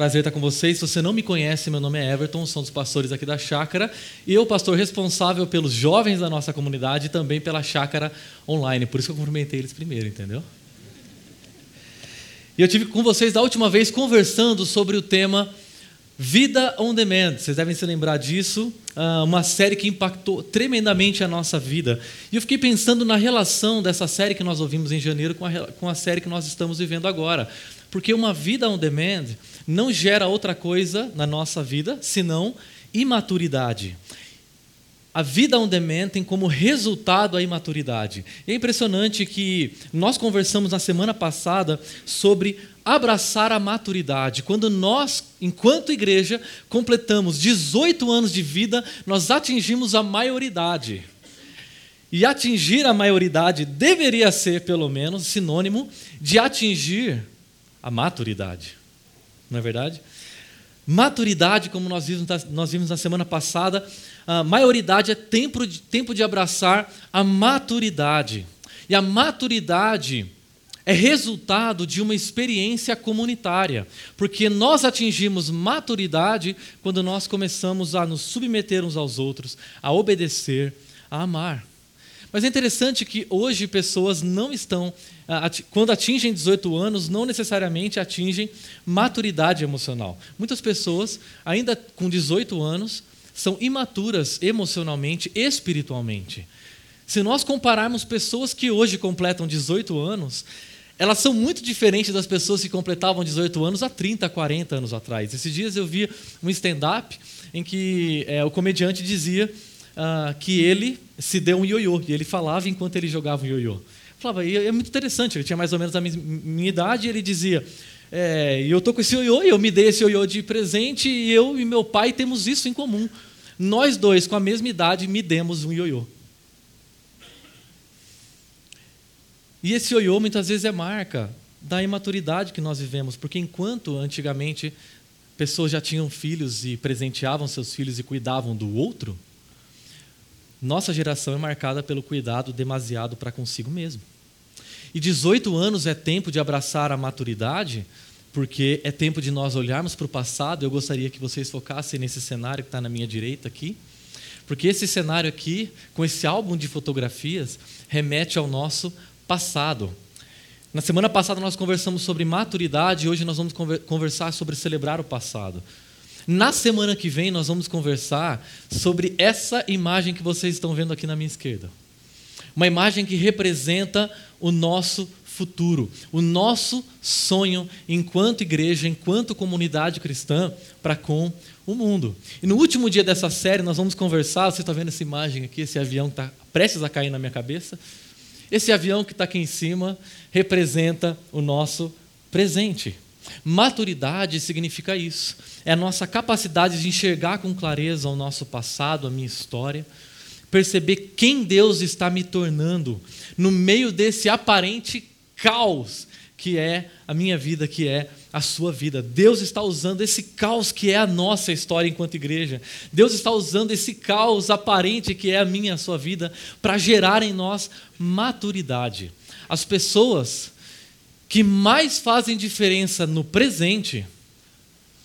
Prazer estar com vocês. Se você não me conhece, meu nome é Everton, sou um dos pastores aqui da Chácara e eu, pastor responsável pelos jovens da nossa comunidade e também pela Chácara Online. Por isso que eu cumprimentei eles primeiro, entendeu? E eu tive com vocês da última vez conversando sobre o tema Vida on Demand. Vocês devem se lembrar disso, ah, uma série que impactou tremendamente a nossa vida. E eu fiquei pensando na relação dessa série que nós ouvimos em janeiro com a, com a série que nós estamos vivendo agora. Porque uma vida on demand não gera outra coisa na nossa vida senão imaturidade. A vida on demand tem como resultado a imaturidade. É impressionante que nós conversamos na semana passada sobre abraçar a maturidade. Quando nós, enquanto igreja, completamos 18 anos de vida, nós atingimos a maioridade. E atingir a maioridade deveria ser, pelo menos, sinônimo de atingir a maturidade. Não é verdade? Maturidade, como nós vimos, nós vimos na semana passada, a maioridade é tempo de, tempo de abraçar a maturidade. E a maturidade é resultado de uma experiência comunitária, porque nós atingimos maturidade quando nós começamos a nos submeter uns aos outros, a obedecer, a amar. Mas é interessante que hoje pessoas não estão, quando atingem 18 anos, não necessariamente atingem maturidade emocional. Muitas pessoas, ainda com 18 anos, são imaturas emocionalmente, espiritualmente. Se nós compararmos pessoas que hoje completam 18 anos, elas são muito diferentes das pessoas que completavam 18 anos há 30, 40 anos atrás. Esses dias eu vi um stand-up em que é, o comediante dizia uh, que ele se deu um ioiô. E ele falava enquanto ele jogava um ioiô. Falava, e é muito interessante, ele tinha mais ou menos a minha idade, e ele dizia: é, Eu estou com esse ioiô, eu me dei esse ioiô de presente, e eu e meu pai temos isso em comum. Nós dois, com a mesma idade, me demos um ioiô. E esse ioiô muitas vezes é marca da imaturidade que nós vivemos, porque enquanto antigamente pessoas já tinham filhos e presenteavam seus filhos e cuidavam do outro, nossa geração é marcada pelo cuidado demasiado para consigo mesmo. E 18 anos é tempo de abraçar a maturidade, porque é tempo de nós olharmos para o passado. Eu gostaria que vocês focassem nesse cenário que está na minha direita aqui, porque esse cenário aqui, com esse álbum de fotografias, remete ao nosso passado. Na semana passada nós conversamos sobre maturidade e hoje nós vamos conversar sobre celebrar o passado. Na semana que vem, nós vamos conversar sobre essa imagem que vocês estão vendo aqui na minha esquerda. Uma imagem que representa o nosso futuro, o nosso sonho enquanto igreja, enquanto comunidade cristã para com o mundo. E no último dia dessa série, nós vamos conversar. Você está vendo essa imagem aqui, esse avião que está prestes a cair na minha cabeça? Esse avião que está aqui em cima representa o nosso presente. Maturidade significa isso. É a nossa capacidade de enxergar com clareza o nosso passado, a minha história, perceber quem Deus está me tornando no meio desse aparente caos que é a minha vida, que é a sua vida. Deus está usando esse caos que é a nossa história enquanto igreja. Deus está usando esse caos aparente que é a minha, a sua vida, para gerar em nós maturidade. As pessoas que mais fazem diferença no presente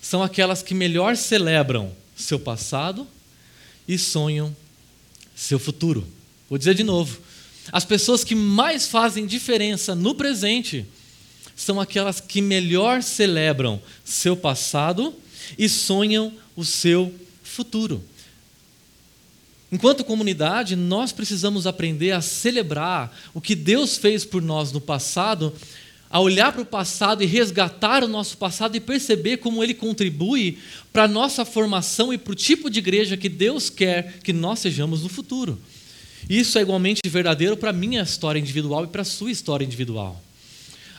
são aquelas que melhor celebram seu passado e sonham seu futuro. Vou dizer de novo. As pessoas que mais fazem diferença no presente são aquelas que melhor celebram seu passado e sonham o seu futuro. Enquanto comunidade, nós precisamos aprender a celebrar o que Deus fez por nós no passado a olhar para o passado e resgatar o nosso passado e perceber como ele contribui para a nossa formação e para o tipo de igreja que Deus quer que nós sejamos no futuro. Isso é igualmente verdadeiro para a minha história individual e para a sua história individual.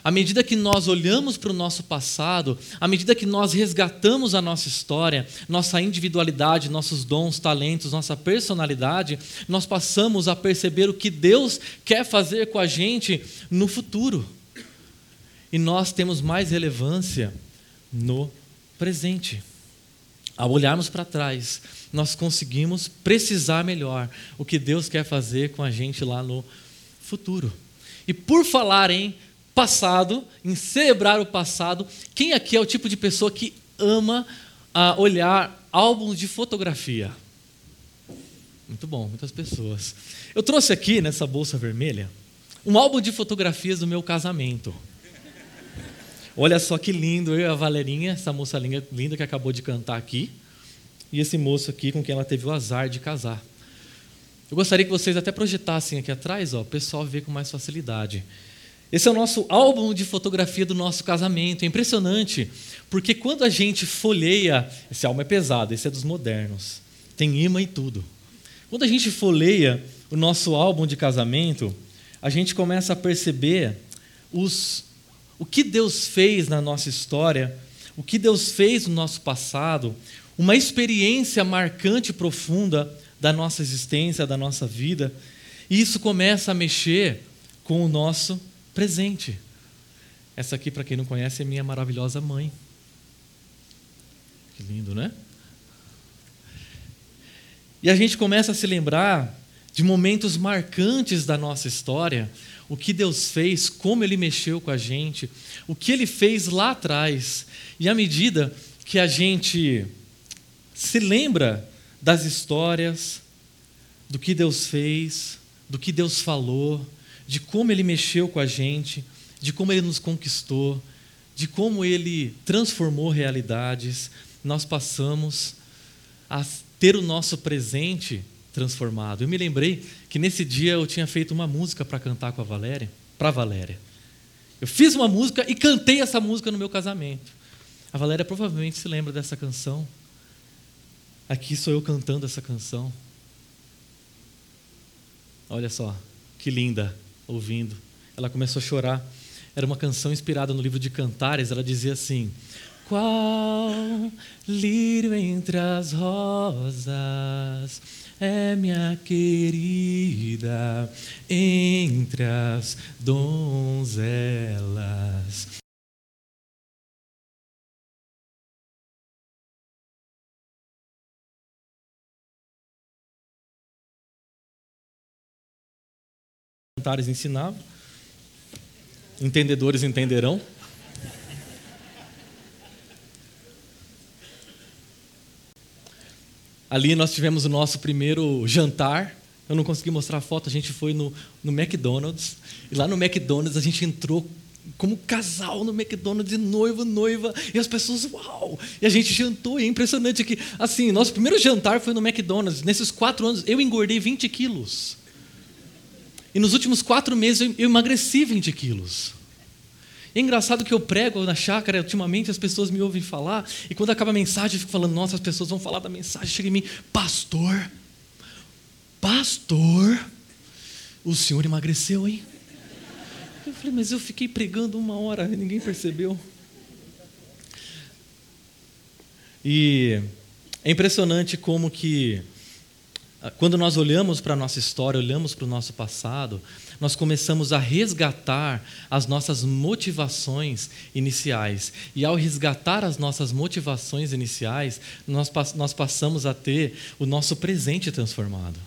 À medida que nós olhamos para o nosso passado, à medida que nós resgatamos a nossa história, nossa individualidade, nossos dons, talentos, nossa personalidade, nós passamos a perceber o que Deus quer fazer com a gente no futuro e nós temos mais relevância no presente. Ao olharmos para trás, nós conseguimos precisar melhor o que Deus quer fazer com a gente lá no futuro. E por falar em passado, em celebrar o passado, quem aqui é o tipo de pessoa que ama a olhar álbuns de fotografia? Muito bom, muitas pessoas. Eu trouxe aqui nessa bolsa vermelha um álbum de fotografias do meu casamento. Olha só que lindo, eu e a Valerinha, essa moça linda que acabou de cantar aqui, e esse moço aqui com quem ela teve o azar de casar. Eu gostaria que vocês até projetassem aqui atrás, ó, o pessoal vê com mais facilidade. Esse é o nosso álbum de fotografia do nosso casamento. É impressionante, porque quando a gente folheia, esse álbum é pesado, esse é dos modernos, tem imã e tudo. Quando a gente folheia o nosso álbum de casamento, a gente começa a perceber os, o que Deus fez na nossa história, o que Deus fez no nosso passado, uma experiência marcante e profunda da nossa existência, da nossa vida, e isso começa a mexer com o nosso presente. Essa aqui, para quem não conhece, é minha maravilhosa mãe. Que lindo, né? E a gente começa a se lembrar de momentos marcantes da nossa história, o que Deus fez, como Ele mexeu com a gente, o que Ele fez lá atrás. E à medida que a gente se lembra das histórias, do que Deus fez, do que Deus falou, de como Ele mexeu com a gente, de como Ele nos conquistou, de como Ele transformou realidades, nós passamos a ter o nosso presente transformado. Eu me lembrei que nesse dia eu tinha feito uma música para cantar com a Valéria, para Valéria. Eu fiz uma música e cantei essa música no meu casamento. A Valéria provavelmente se lembra dessa canção. Aqui sou eu cantando essa canção. Olha só, que linda, ouvindo. Ela começou a chorar. Era uma canção inspirada no livro de Cantares. Ela dizia assim: Qual lírio entre as rosas é minha querida entre as donzelas. Cantares ensinavam, entendedores entenderão. Ali nós tivemos o nosso primeiro jantar. Eu não consegui mostrar a foto, a gente foi no, no McDonald's. E lá no McDonald's a gente entrou como casal no McDonald's, noivo, noiva, e as pessoas, uau! E a gente jantou, e é impressionante que, assim, nosso primeiro jantar foi no McDonald's. Nesses quatro anos, eu engordei 20 quilos. E nos últimos quatro meses, eu, emagreci 20 quilos. É engraçado que eu prego na chácara, ultimamente as pessoas me ouvem falar, e quando acaba a mensagem, eu fico falando, nossa, as pessoas vão falar da mensagem, chega em mim, pastor, pastor, o senhor emagreceu, hein? Eu falei, mas eu fiquei pregando uma hora ninguém percebeu. E é impressionante como que quando nós olhamos para a nossa história, olhamos para o nosso passado, nós começamos a resgatar as nossas motivações iniciais. E ao resgatar as nossas motivações iniciais, nós, nós passamos a ter o nosso presente transformado.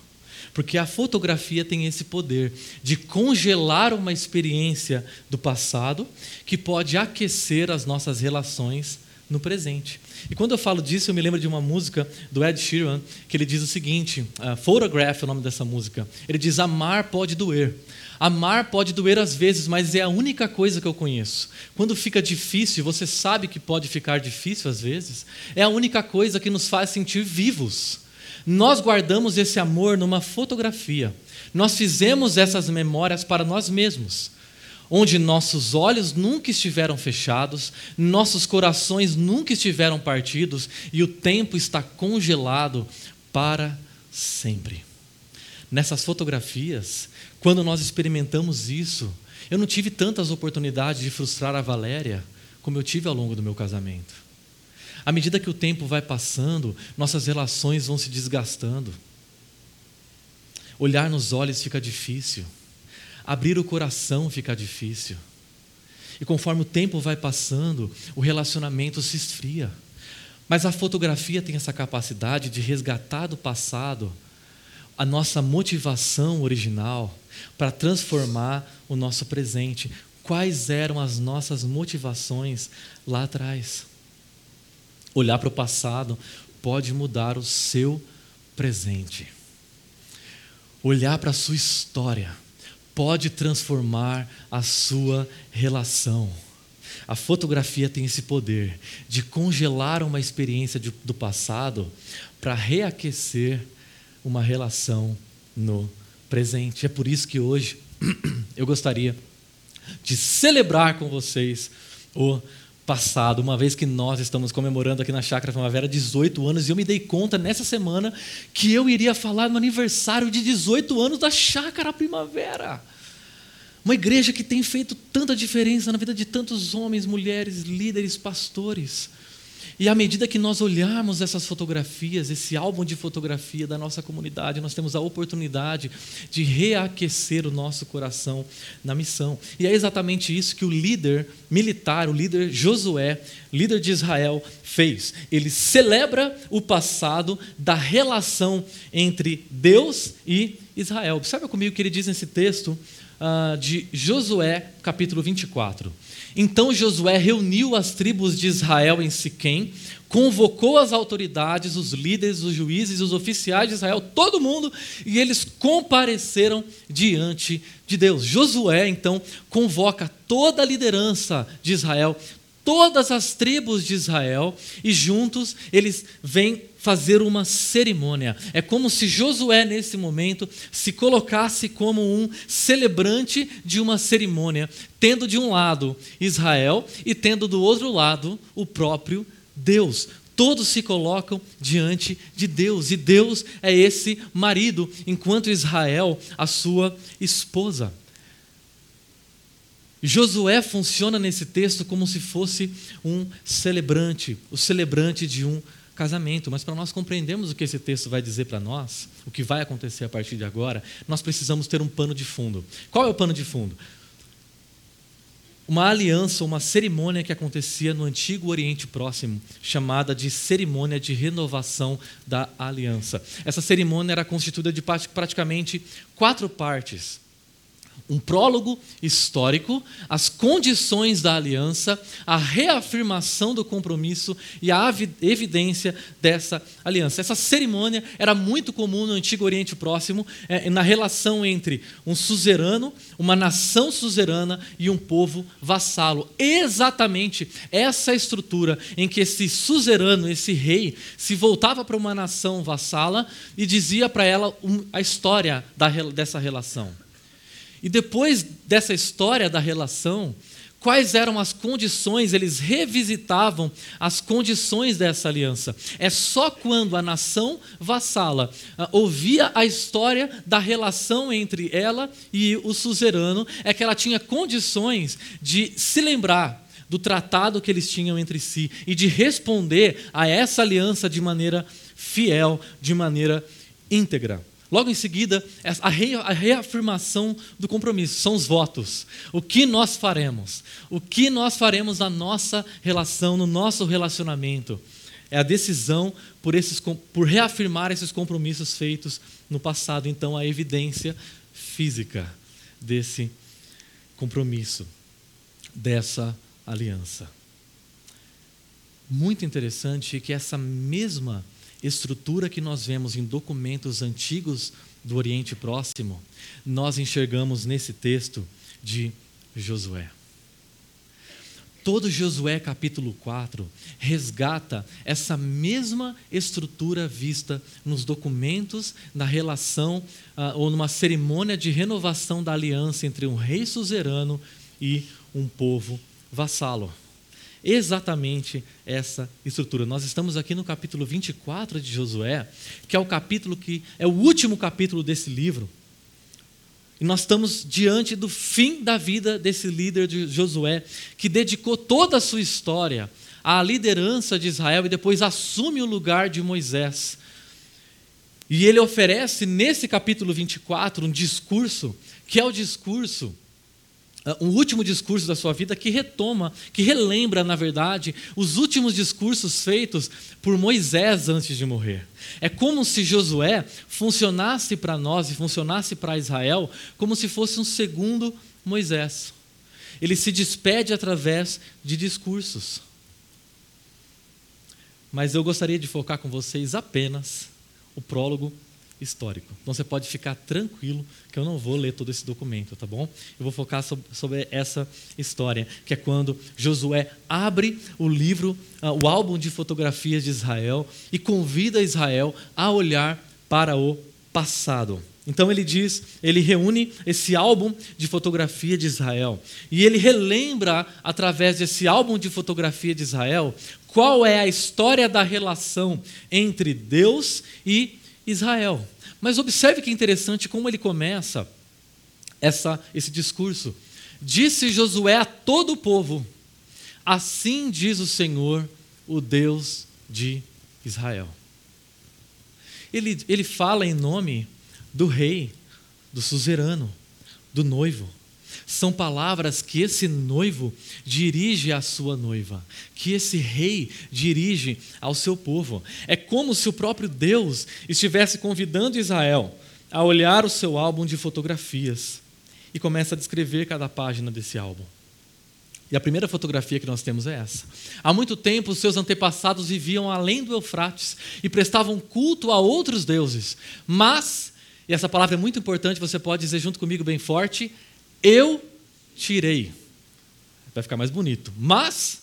Porque a fotografia tem esse poder de congelar uma experiência do passado que pode aquecer as nossas relações no presente. E quando eu falo disso, eu me lembro de uma música do Ed Sheeran, que ele diz o seguinte: uh, Photograph é o nome dessa música. Ele diz: Amar pode doer. Amar pode doer às vezes, mas é a única coisa que eu conheço. Quando fica difícil, você sabe que pode ficar difícil às vezes, é a única coisa que nos faz sentir vivos. Nós guardamos esse amor numa fotografia. Nós fizemos essas memórias para nós mesmos onde nossos olhos nunca estiveram fechados, nossos corações nunca estiveram partidos e o tempo está congelado para sempre. Nessas fotografias, quando nós experimentamos isso, eu não tive tantas oportunidades de frustrar a Valéria como eu tive ao longo do meu casamento. À medida que o tempo vai passando, nossas relações vão se desgastando. Olhar nos olhos fica difícil abrir o coração fica difícil. E conforme o tempo vai passando, o relacionamento se esfria. Mas a fotografia tem essa capacidade de resgatar do passado a nossa motivação original para transformar o nosso presente. Quais eram as nossas motivações lá atrás? olhar para o passado pode mudar o seu presente. Olhar para a sua história pode transformar a sua relação. A fotografia tem esse poder de congelar uma experiência de, do passado para reaquecer uma relação no presente. É por isso que hoje eu gostaria de celebrar com vocês o passado, uma vez que nós estamos comemorando aqui na Chácara Primavera 18 anos, e eu me dei conta nessa semana que eu iria falar no aniversário de 18 anos da Chácara Primavera. Uma igreja que tem feito tanta diferença na vida de tantos homens, mulheres, líderes, pastores. E à medida que nós olharmos essas fotografias, esse álbum de fotografia da nossa comunidade, nós temos a oportunidade de reaquecer o nosso coração na missão. E é exatamente isso que o líder militar, o líder Josué, líder de Israel, fez. Ele celebra o passado da relação entre Deus e Israel. Observe comigo o que ele diz nesse texto uh, de Josué, capítulo 24. Então Josué reuniu as tribos de Israel em Siquém, convocou as autoridades, os líderes, os juízes, os oficiais de Israel, todo mundo, e eles compareceram diante de Deus. Josué então convoca toda a liderança de Israel, todas as tribos de Israel, e juntos eles vêm fazer uma cerimônia. É como se Josué, nesse momento, se colocasse como um celebrante de uma cerimônia, tendo de um lado Israel e tendo do outro lado o próprio Deus. Todos se colocam diante de Deus, e Deus é esse marido, enquanto Israel, a sua esposa. Josué funciona nesse texto como se fosse um celebrante, o celebrante de um casamento. Mas para nós compreendermos o que esse texto vai dizer para nós, o que vai acontecer a partir de agora, nós precisamos ter um pano de fundo. Qual é o pano de fundo? Uma aliança, uma cerimônia que acontecia no antigo Oriente Próximo, chamada de cerimônia de renovação da aliança. Essa cerimônia era constituída de praticamente quatro partes um prólogo histórico, as condições da aliança, a reafirmação do compromisso e a evidência dessa aliança. Essa cerimônia era muito comum no Antigo Oriente Próximo, é, na relação entre um suzerano, uma nação suzerana e um povo vassalo. Exatamente essa estrutura em que esse suzerano, esse rei, se voltava para uma nação vassala e dizia para ela a história dessa relação. E depois dessa história da relação, quais eram as condições, eles revisitavam as condições dessa aliança. É só quando a nação vassala uh, ouvia a história da relação entre ela e o suzerano, é que ela tinha condições de se lembrar do tratado que eles tinham entre si e de responder a essa aliança de maneira fiel, de maneira íntegra. Logo em seguida, a reafirmação do compromisso, são os votos. O que nós faremos? O que nós faremos na nossa relação, no nosso relacionamento? É a decisão por, esses, por reafirmar esses compromissos feitos no passado. Então, a evidência física desse compromisso, dessa aliança. Muito interessante que essa mesma estrutura que nós vemos em documentos antigos do Oriente Próximo, nós enxergamos nesse texto de Josué. Todo Josué capítulo 4 resgata essa mesma estrutura vista nos documentos da relação uh, ou numa cerimônia de renovação da aliança entre um rei suzerano e um povo vassalo exatamente essa estrutura. Nós estamos aqui no capítulo 24 de Josué, que é o capítulo que é o último capítulo desse livro. E nós estamos diante do fim da vida desse líder de Josué, que dedicou toda a sua história à liderança de Israel e depois assume o lugar de Moisés. E ele oferece nesse capítulo 24 um discurso, que é o discurso um último discurso da sua vida que retoma, que relembra, na verdade, os últimos discursos feitos por Moisés antes de morrer. É como se Josué funcionasse para nós e funcionasse para Israel como se fosse um segundo Moisés. Ele se despede através de discursos. mas eu gostaria de focar com vocês apenas o prólogo histórico. Então você pode ficar tranquilo que eu não vou ler todo esse documento, tá bom? Eu vou focar sobre, essa história, que é quando Josué abre o livro, uh, o álbum de fotografias de Israel e convida Israel a olhar para o passado. Então ele diz, ele reúne esse álbum de fotografia de Israel e ele relembra através desse álbum de fotografia de Israel qual é a história da relação entre Deus e Israel. Mas observe que interessante como ele começa essa, esse discurso. Disse Josué a todo o povo: Assim diz o Senhor, o Deus de Israel. Ele, ele fala em nome do rei, do suzerano, do noivo. São palavras que esse noivo dirige à sua noiva, que esse rei dirige ao seu povo. É como se o próprio Deus estivesse convidando Israel a olhar o seu álbum de fotografias e começa a descrever cada página desse álbum. E a primeira fotografia que nós temos é essa. Há muito tempo, seus antepassados viviam além do Eufrates e prestavam culto a outros deuses. Mas, e essa palavra é muito importante, você pode dizer junto comigo bem forte: eu tirei. Vai ficar mais bonito. Mas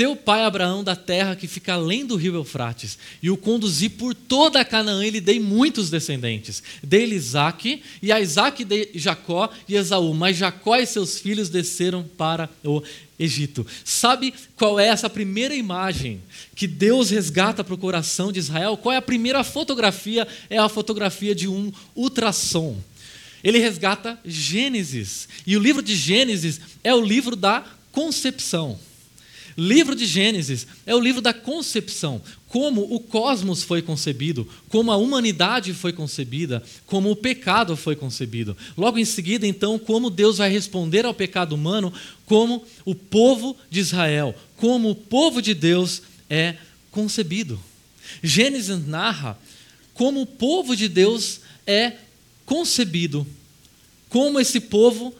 seu pai Abraão da terra que fica além do rio Eufrates, e o conduzi por toda a Canaã, e lhe dei muitos descendentes. Dei-lhe Isaac, e a Isaac dei Jacó e Esaú, mas Jacó e seus filhos desceram para o Egito. Sabe qual é essa primeira imagem que Deus resgata para o coração de Israel? Qual é a primeira fotografia? É a fotografia de um ultrassom. Ele resgata Gênesis. E o livro de Gênesis é o livro da concepção. Livro de Gênesis é o livro da concepção, como o cosmos foi concebido, como a humanidade foi concebida, como o pecado foi concebido. Logo em seguida, então, como Deus vai responder ao pecado humano, como o povo de Israel, como o povo de Deus é concebido. Gênesis narra como o povo de Deus é concebido, como esse povo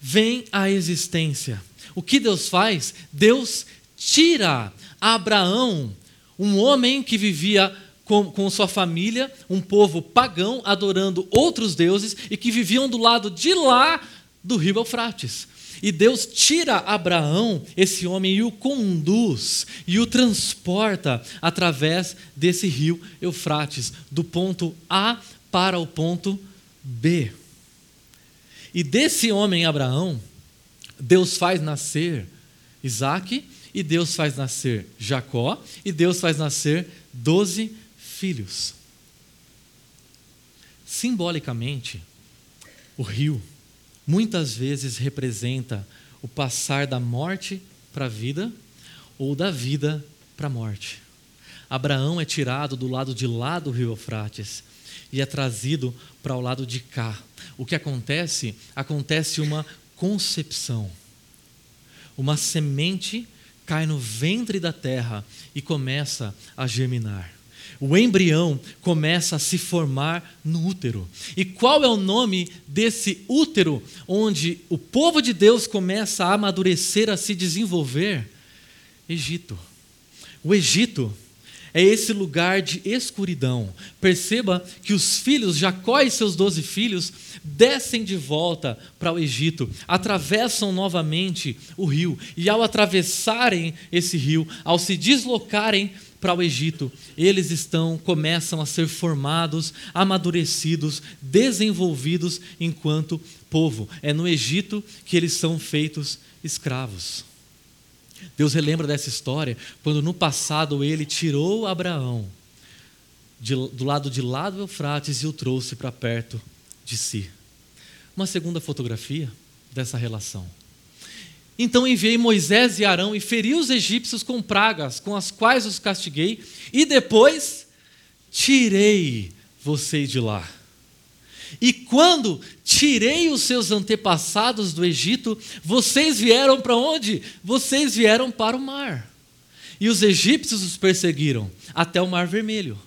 vem à existência. O que Deus faz? Deus tira Abraão, um homem que vivia com, com, sua família, um povo pagão, adorando outros deuses e que viviam do lado de lá do rio Eufrates. E Deus tira Abraão, esse homem, e o conduz e o transporta através desse rio Eufrates, do ponto A para o ponto B. E desse homem Abraão, Deus faz nascer Isaac, e Deus faz nascer Jacó, e Deus faz nascer doze filhos. Simbolicamente, o rio muitas vezes representa o passar da morte para a vida ou da vida para a morte. Abraão é tirado do lado de lá do rio Eufrates e é trazido para o lado de cá. O que acontece? Acontece uma concepção. Uma semente cai no ventre da terra e começa a germinar. O embrião começa a se formar no útero. E qual é o nome desse útero onde o povo de Deus começa a amadurecer, a se desenvolver? Egito. O Egito é esse lugar de escuridão. Perceba que os filhos, Jacó e seus doze filhos, descem de volta para o Egito, atravessam novamente o rio, e ao atravessarem esse rio, ao se deslocarem para o Egito, eles estão começam a ser formados, amadurecidos, desenvolvidos enquanto povo. É no Egito que eles são feitos escravos. Deus relembra dessa história quando no passado ele tirou Abraão de, do lado de lá do Eufrates e o trouxe para perto de si. Uma segunda fotografia dessa relação. Então enviei Moisés e Arão e feri os egípcios com pragas, com as quais os castiguei, e depois tirei vocês de lá. E quando tirei os seus antepassados do Egito, vocês vieram para onde? Vocês vieram para o mar. E os egípcios os perseguiram até o mar vermelho.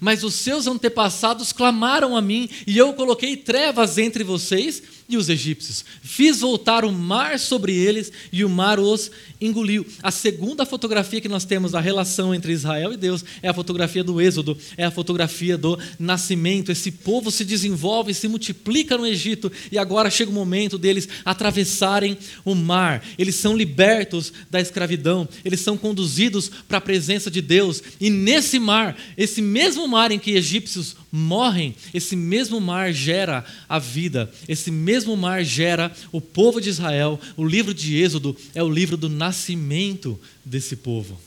Mas os seus antepassados clamaram a mim, e eu coloquei trevas entre vocês e os egípcios. Fiz voltar o mar sobre eles e o mar os engoliu. A segunda fotografia que nós temos da relação entre Israel e Deus é a fotografia do Êxodo, é a fotografia do nascimento. Esse povo se desenvolve, se multiplica no Egito e agora chega o momento deles atravessarem o mar. Eles são libertos da escravidão, eles são conduzidos para a presença de Deus e nesse mar, esse mesmo mar em que egípcios morrem, esse mesmo mar gera a vida, esse mesmo mar gera o povo de Israel. O livro de Êxodo é o livro do nascimento desse povo.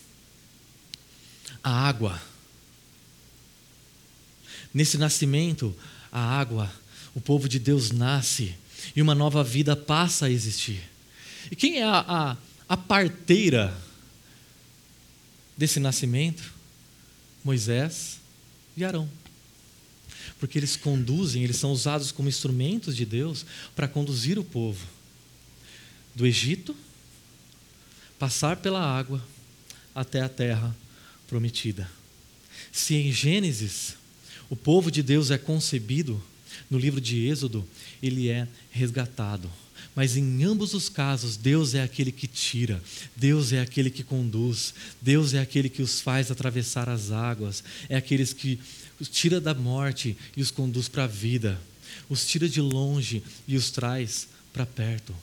A água. Nesse nascimento, a água, o povo de Deus nasce e uma nova vida passa a existir. E quem é a, a, a parteira desse nascimento? Moisés e Arão porque eles conduzem, eles são usados como instrumentos de Deus para conduzir o povo do Egito, passar pela água até a terra prometida. Se em Gênesis o povo de Deus é concebido, no livro de Êxodo ele é resgatado. Mas em ambos os casos, Deus é aquele que tira, Deus é aquele que conduz, Deus é aquele que os faz atravessar as águas, é aqueles que os tira da morte e os conduz para a vida, os tira de longe e os traz para perto.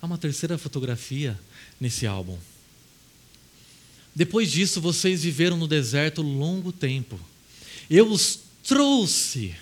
Há uma terceira fotografia nesse álbum. Depois disso, vocês viveram no deserto longo tempo. Eu os trouxe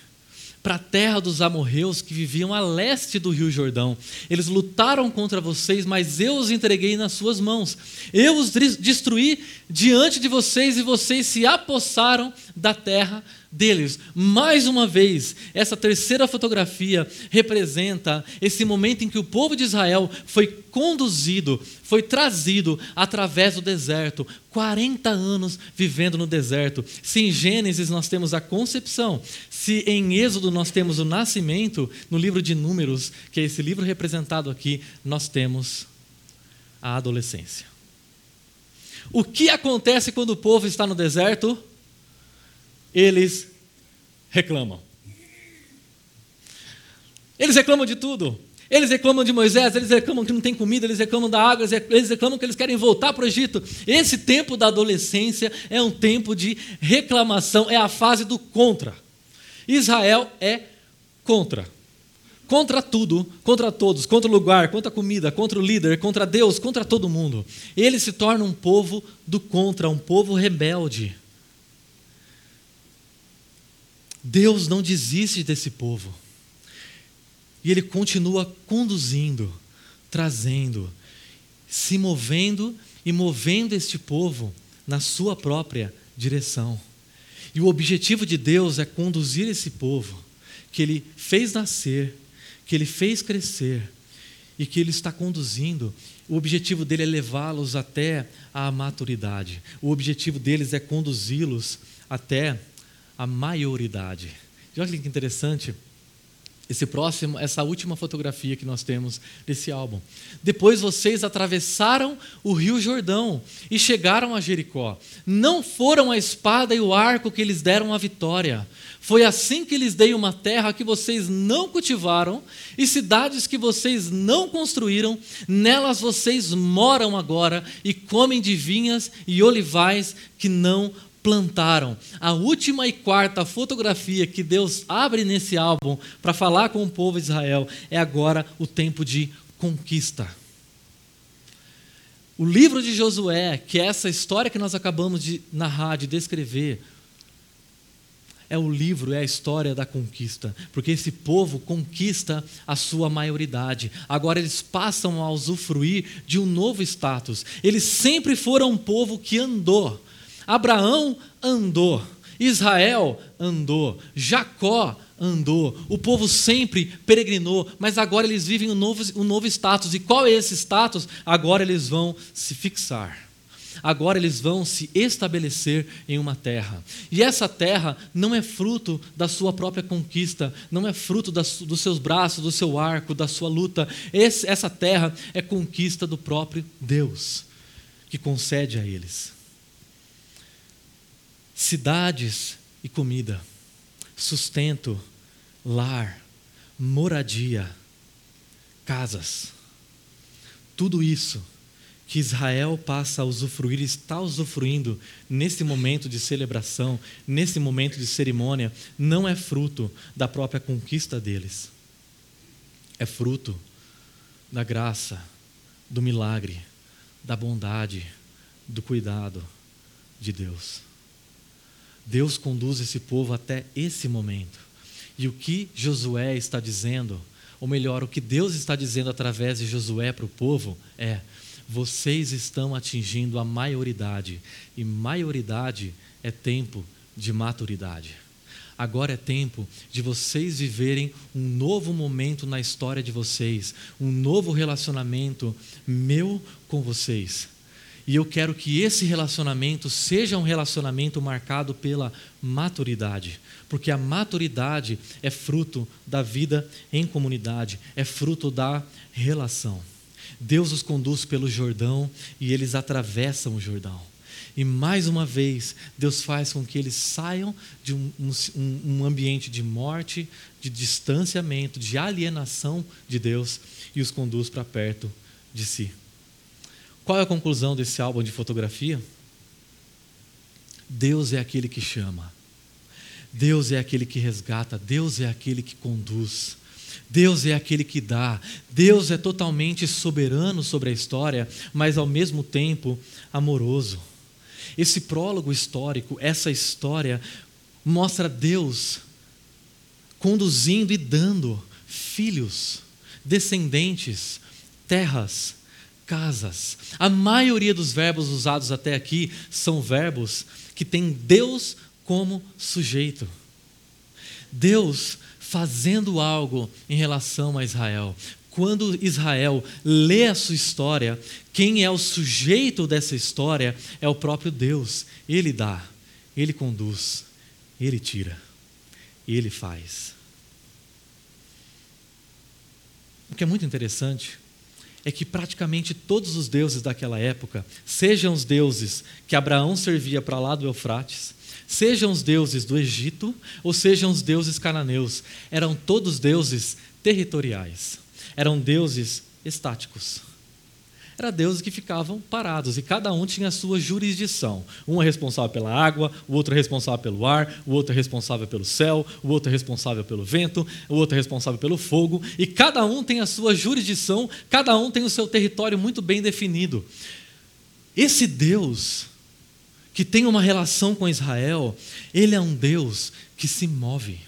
para a terra dos amorreus que viviam a leste do Rio Jordão. Eles lutaram contra vocês, mas eu os entreguei nas suas mãos. Eu os destruí diante de vocês e vocês se apossaram da terra deles. Mais uma vez, essa terceira fotografia representa esse momento em que o povo de Israel foi conduzido, foi trazido através do deserto, 40 anos vivendo no deserto. Se em Gênesis nós temos a concepção, se em Êxodo nós temos o nascimento, no livro de Números, que é esse livro representado aqui, nós temos a adolescência. O que acontece quando o povo está no deserto? Eles reclamam. Eles reclamam de tudo. Eles reclamam de Moisés, eles reclamam que não tem comida, eles reclamam da água, eles reclamam que eles querem voltar para o Egito. Esse tempo da adolescência é um tempo de reclamação, é a fase do contra. Israel é contra. Contra tudo, contra todos, contra o lugar, contra a comida, contra o líder, contra Deus, contra todo mundo. Ele se torna um povo do contra, um povo rebelde. Deus não desiste desse povo. E Ele continua conduzindo, trazendo, se movendo e movendo este povo na sua própria direção. E o objetivo de Deus é conduzir esse povo, que Ele fez nascer, que Ele fez crescer e que Ele está conduzindo. O objetivo dele é levá-los até a maturidade. O objetivo deles é conduzi-los até a maioridade. E olha que interessante esse próximo, essa última fotografia que nós temos desse álbum. Depois vocês atravessaram o Rio Jordão e chegaram a Jericó. Não foram a espada e o arco que lhes deram a vitória. Foi assim que lhes dei uma terra que vocês não cultivaram e cidades que vocês não construíram. Nelas vocês moram agora e comem de vinhas e olivais que não plantaram. A última e quarta fotografia que Deus abre nesse álbum para falar com o povo de Israel é agora o tempo de conquista. O livro de Josué, que é essa história que nós acabamos de narrar, de descrever, é o livro, é a história da conquista, porque esse povo conquista a sua maioridade. Agora eles passam a usufruir de um novo status. Eles sempre foram um povo que andou Abraão andou, Israel andou, Jacó andou, o povo sempre peregrinou, mas agora eles vivem um novo, um novo status. E qual é esse status? Agora eles vão se fixar. Agora eles vão se estabelecer em uma terra. E essa terra não é fruto da sua própria conquista, não é fruto das, dos seus braços, do seu arco, da sua luta. Esse, essa terra é conquista do próprio Deus, que concede a eles cidades e comida, sustento, lar, moradia, casas. Tudo isso que Israel passa a usufruir, está usufruindo nesse momento de celebração, nesse momento de cerimônia, não é fruto da própria conquista deles. É fruto da graça, do milagre, da bondade, do cuidado de Deus. Deus conduz esse povo até esse momento. E o que Josué está dizendo, ou melhor, o que Deus está dizendo através de Josué para o povo é: vocês estão atingindo a maioridade, e maioridade é tempo de maturidade. Agora é tempo de vocês viverem um novo momento na história de vocês, um novo relacionamento meu com vocês. E eu quero que esse relacionamento seja um relacionamento marcado pela maturidade, porque a maturidade é fruto da vida em comunidade, é fruto da relação. Deus os conduz pelo Jordão e eles atravessam o Jordão. E mais uma vez, Deus faz com que eles saiam de um, um, um, ambiente de morte, de distanciamento, de alienação de Deus e os conduz para perto de si. Qual é a conclusão desse álbum de fotografia? Deus é aquele que chama, Deus é aquele que resgata, Deus é aquele que conduz. Deus é aquele que dá, Deus é totalmente soberano sobre a história, mas ao mesmo tempo amoroso. Esse prólogo histórico, essa história, mostra Deus conduzindo e dando filhos, descendentes, terras, casas. A maioria dos verbos usados até aqui são verbos que têm Deus como sujeito. Deus fazendo algo em relação a Israel. Quando Israel lê a sua história, quem é o sujeito dessa história é o próprio Deus. Ele dá, ele conduz, ele tira, ele faz. O que é muito interessante é que praticamente todos os deuses daquela época, sejam os deuses que Abraão servia para lá do Eufrates, sejam os deuses do Egito ou sejam os deuses cananeus, eram todos deuses territoriais, eram deuses estáticos. Eram deuses que ficavam parados e cada um tinha a sua jurisdição. Um é responsável pela água, o outro é responsável pelo ar, o outro é responsável pelo céu, o outro é responsável pelo vento, o outro é responsável pelo fogo, e cada um tem a sua jurisdição, cada um tem o seu território muito bem definido. Esse Deus que tem uma relação com Israel, ele é um Deus que se move.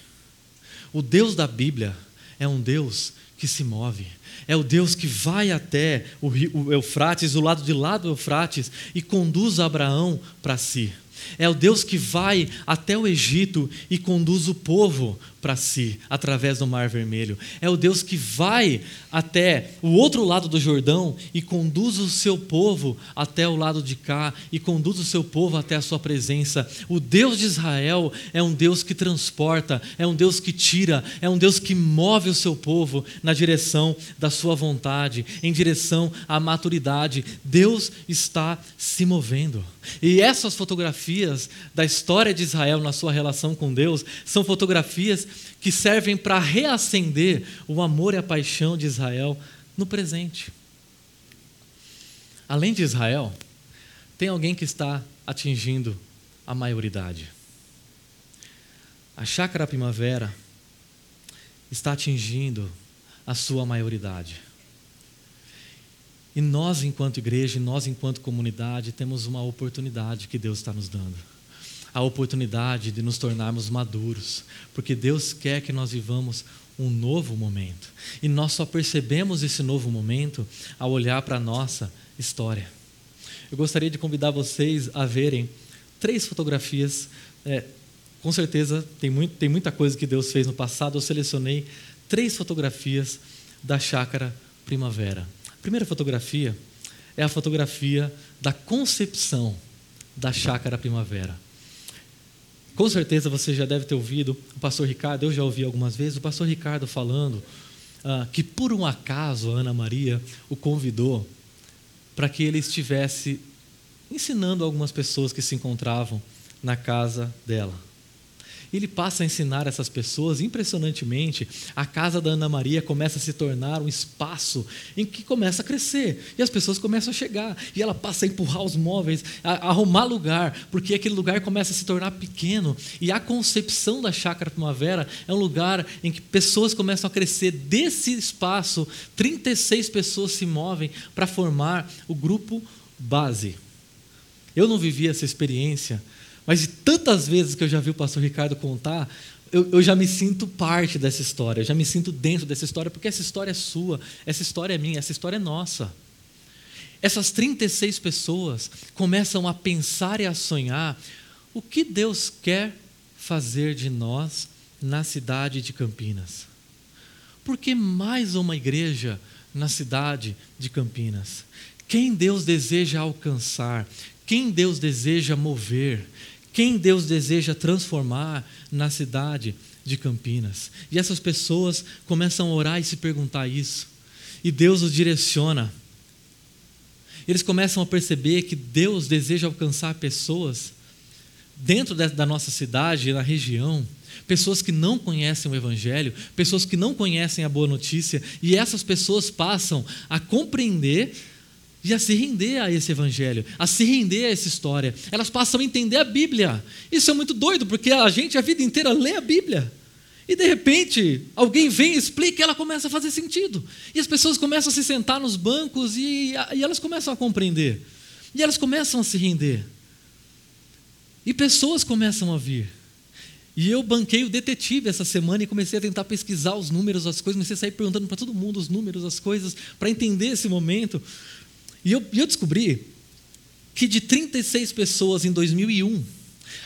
O Deus da Bíblia é um Deus que se move. É o Deus que vai até o, Eufrates, o lado de lá do Eufrates, e conduz Abraão para si. É o Deus que vai até o Egito e conduz o povo para si, através do Mar Vermelho. É o Deus que vai até o outro lado do Jordão e conduz o seu povo até o lado de cá e conduz o seu povo até a sua presença. O Deus de Israel é um Deus que transporta, é um Deus que tira, é um Deus que move o seu povo na direção da sua vontade, em direção à maturidade. Deus está se movendo. E essas fotografias da história de Israel na sua relação com Deus são fotografias que servem para reacender o amor e a paixão de Israel no presente. Além de Israel, tem alguém que está atingindo a maioridade. A chácara primavera está atingindo a sua maioridade. E nós, enquanto igreja, nós, enquanto comunidade, temos uma oportunidade que Deus está nos dando a oportunidade de nos tornarmos maduros, porque Deus quer que nós vivamos um novo momento. E nós só percebemos esse novo momento ao olhar para a nossa história. Eu gostaria de convidar vocês a verem três fotografias. É, com certeza tem, muito, tem muita coisa que Deus fez no passado. Eu selecionei três fotografias da chácara primavera. A primeira fotografia é a fotografia da concepção da chácara primavera. Com certeza você já deve ter ouvido o pastor Ricardo, eu já ouvi algumas vezes, o pastor Ricardo falando ah, que por um acaso a Ana Maria o convidou para que ele estivesse ensinando algumas pessoas que se encontravam na casa dela. Ele passa a ensinar essas pessoas, impressionantemente, a casa da Ana Maria começa a se tornar um espaço em que começa a crescer, e as pessoas começam a chegar, e ela passa a empurrar os móveis, a, a arrumar lugar, porque aquele lugar começa a se tornar pequeno, e a concepção da chácara primavera é um lugar em que pessoas começam a crescer. Desse espaço, 36 pessoas se movem para formar o grupo base. Eu não vivi essa experiência, mas de tantas vezes que eu já vi o pastor Ricardo contar, eu, eu, já me sinto parte dessa história, eu já me sinto dentro dessa história, porque essa história é sua, essa história é minha, essa história é nossa. Essas 36 pessoas começam a pensar e a sonhar o que Deus quer fazer de nós na cidade de Campinas. Por que mais uma igreja na cidade de Campinas? Quem Deus deseja alcançar? Quem Deus deseja mover? Quem Deus deseja transformar na cidade de Campinas? E essas pessoas começam a orar e se perguntar isso. E Deus os direciona. Eles começam a perceber que Deus deseja alcançar pessoas dentro da nossa cidade, na região, pessoas que não conhecem o Evangelho, pessoas que não conhecem a boa notícia, e essas pessoas passam a compreender e a se render a esse evangelho, a se render a essa história. Elas passam a entender a Bíblia. Isso é muito doido, porque a gente a vida inteira lê a Bíblia. E de repente, alguém vem explica e ela começa a fazer sentido. E as pessoas começam a se sentar nos bancos e, e elas começam a compreender. E elas começam a se render. E pessoas começam a vir. E eu banquei o detetive essa semana e comecei a tentar pesquisar os números, as coisas, comecei a sair perguntando para todo mundo os números, as coisas, para entender esse momento. E eu, eu descobri que de 36 pessoas em 2001,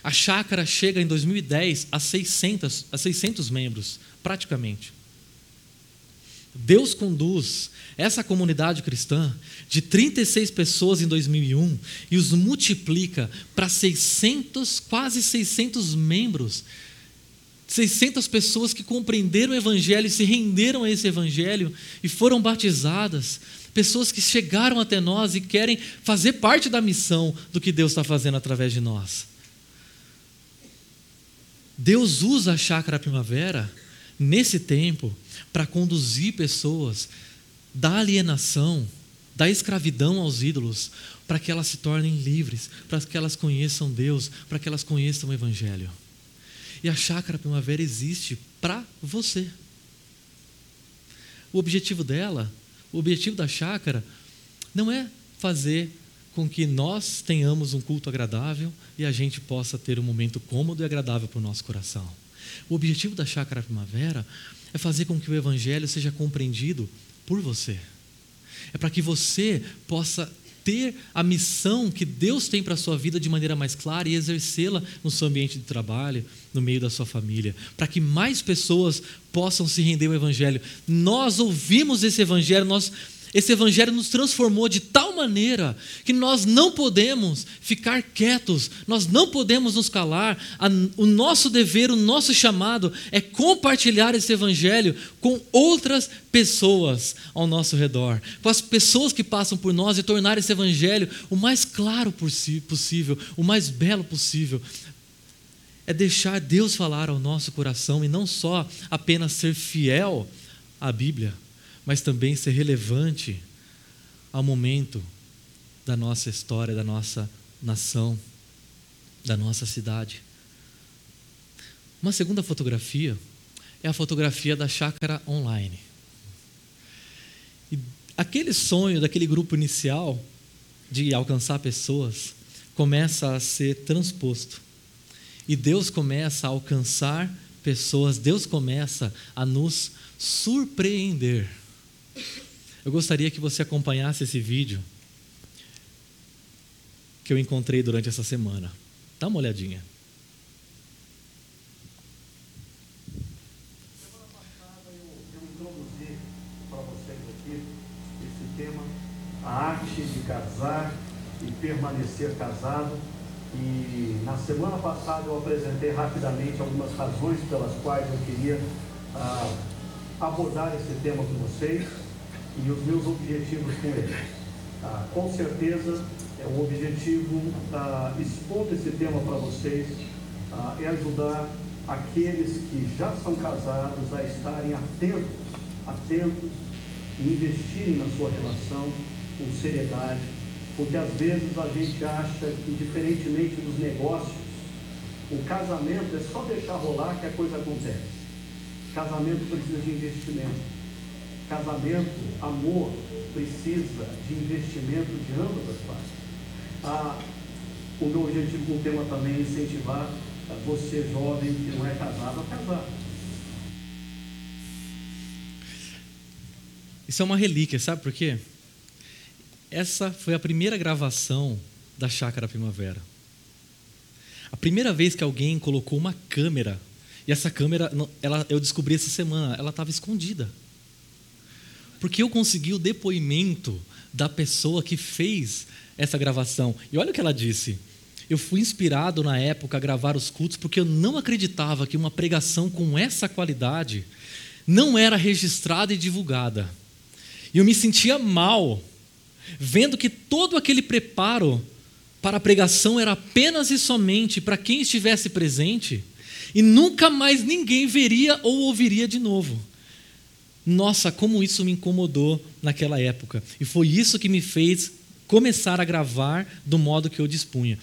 a chácara chega em 2010 a 600, a 600 membros, praticamente. Deus conduz essa comunidade cristã de 36 pessoas em 2001 e os multiplica para 600, quase 600 membros. 600 pessoas que compreenderam o Evangelho e se renderam a esse Evangelho e foram batizadas pessoas que chegaram até nós e querem fazer parte da missão do que Deus está fazendo através de nós. Deus usa a chácara primavera nesse tempo para conduzir pessoas da alienação, da escravidão aos ídolos, para que elas se tornem livres, para que elas conheçam Deus, para que elas conheçam o Evangelho. E a chácara primavera existe para você. O objetivo dela o objetivo da chácara não é fazer com que nós tenhamos um culto agradável e a gente possa ter um momento cômodo e agradável para o nosso coração. O objetivo da chácara primavera é fazer com que o evangelho seja compreendido por você. É para que você possa ter a missão que Deus tem para a sua vida de maneira mais clara e exercê-la no seu ambiente de trabalho, no meio da sua família, para que mais pessoas possam se render ao Evangelho. Nós ouvimos esse Evangelho, nós esse evangelho nos transformou de tal maneira que nós não podemos ficar quietos, nós não podemos nos calar. O nosso dever, o nosso chamado é compartilhar esse evangelho com outras pessoas ao nosso redor, com as pessoas que passam por nós e tornar esse evangelho o mais claro possível, o mais belo possível. É deixar Deus falar ao nosso coração e não só apenas ser fiel à Bíblia mas também ser relevante ao momento da nossa história, da nossa nação, da nossa cidade. Uma segunda fotografia é a fotografia da chácara online. E aquele sonho daquele grupo inicial de alcançar pessoas começa a ser transposto. E Deus começa a alcançar pessoas, Deus começa a nos surpreender. Eu gostaria que você acompanhasse esse vídeo que eu encontrei durante essa semana. Dá uma olhadinha. A arte de casar e permanecer casado. E na semana passada eu apresentei rapidamente algumas razões pelas quais eu queria ah, abordar esse tema com vocês e os meus objetivos com ele. Ah, com certeza, é um objetivo, ah, expondo esse tema para vocês, ah, é ajudar aqueles que já são casados a estarem atentos, atentos e investirem na sua relação com seriedade, porque às vezes a gente acha que, diferentemente dos negócios, o casamento é só deixar rolar que a coisa acontece. Casamento precisa de investimento. Casamento, amor, precisa de investimento de ambas as partes. Ah, o meu objetivo com o tema também é incentivar você jovem que não é casado a casar. Isso é uma relíquia, sabe por quê? Essa foi a primeira gravação da Chácara Primavera. A primeira vez que alguém colocou uma câmera, e essa câmera, ela, eu descobri essa semana, ela estava escondida. Porque eu consegui o depoimento da pessoa que fez essa gravação. E olha o que ela disse. Eu fui inspirado na época a gravar os cultos porque eu não acreditava que uma pregação com essa qualidade não era registrada e divulgada. E eu me sentia mal, vendo que todo aquele preparo para a pregação era apenas e somente para quem estivesse presente, e nunca mais ninguém veria ou ouviria de novo. Nossa, como isso me incomodou naquela época. E foi isso que me fez começar a gravar do modo que eu dispunha.